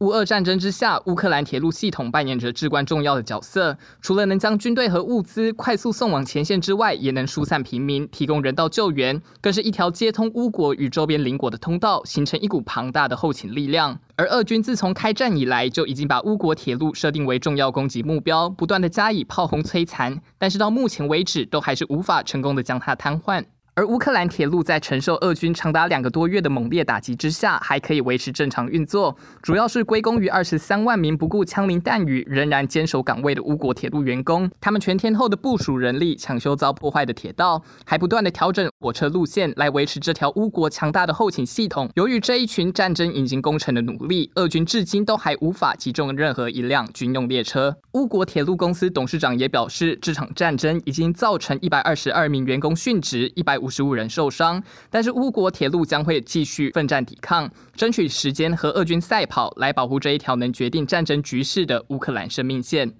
乌俄战争之下，乌克兰铁路系统扮演着至关重要的角色。除了能将军队和物资快速送往前线之外，也能疏散平民，提供人道救援，更是一条接通乌国与周边邻国的通道，形成一股庞大的后勤力量。而俄军自从开战以来，就已经把乌国铁路设定为重要攻击目标，不断的加以炮轰摧残，但是到目前为止，都还是无法成功的将它瘫痪。而乌克兰铁路在承受俄军长达两个多月的猛烈打击之下，还可以维持正常运作，主要是归功于二十三万名不顾枪林弹雨仍然坚守岗位的乌国铁路员工。他们全天候的部署人力，抢修遭破坏的铁道，还不断的调整火车路线来维持这条乌国强大的后勤系统。由于这一群战争引擎工程的努力，俄军至今都还无法击中任何一辆军用列车。乌国铁路公司董事长也表示，这场战争已经造成一百二十二名员工殉职，一百五。五十五人受伤，但是乌国铁路将会继续奋战抵抗，争取时间和俄军赛跑，来保护这一条能决定战争局势的乌克兰生命线。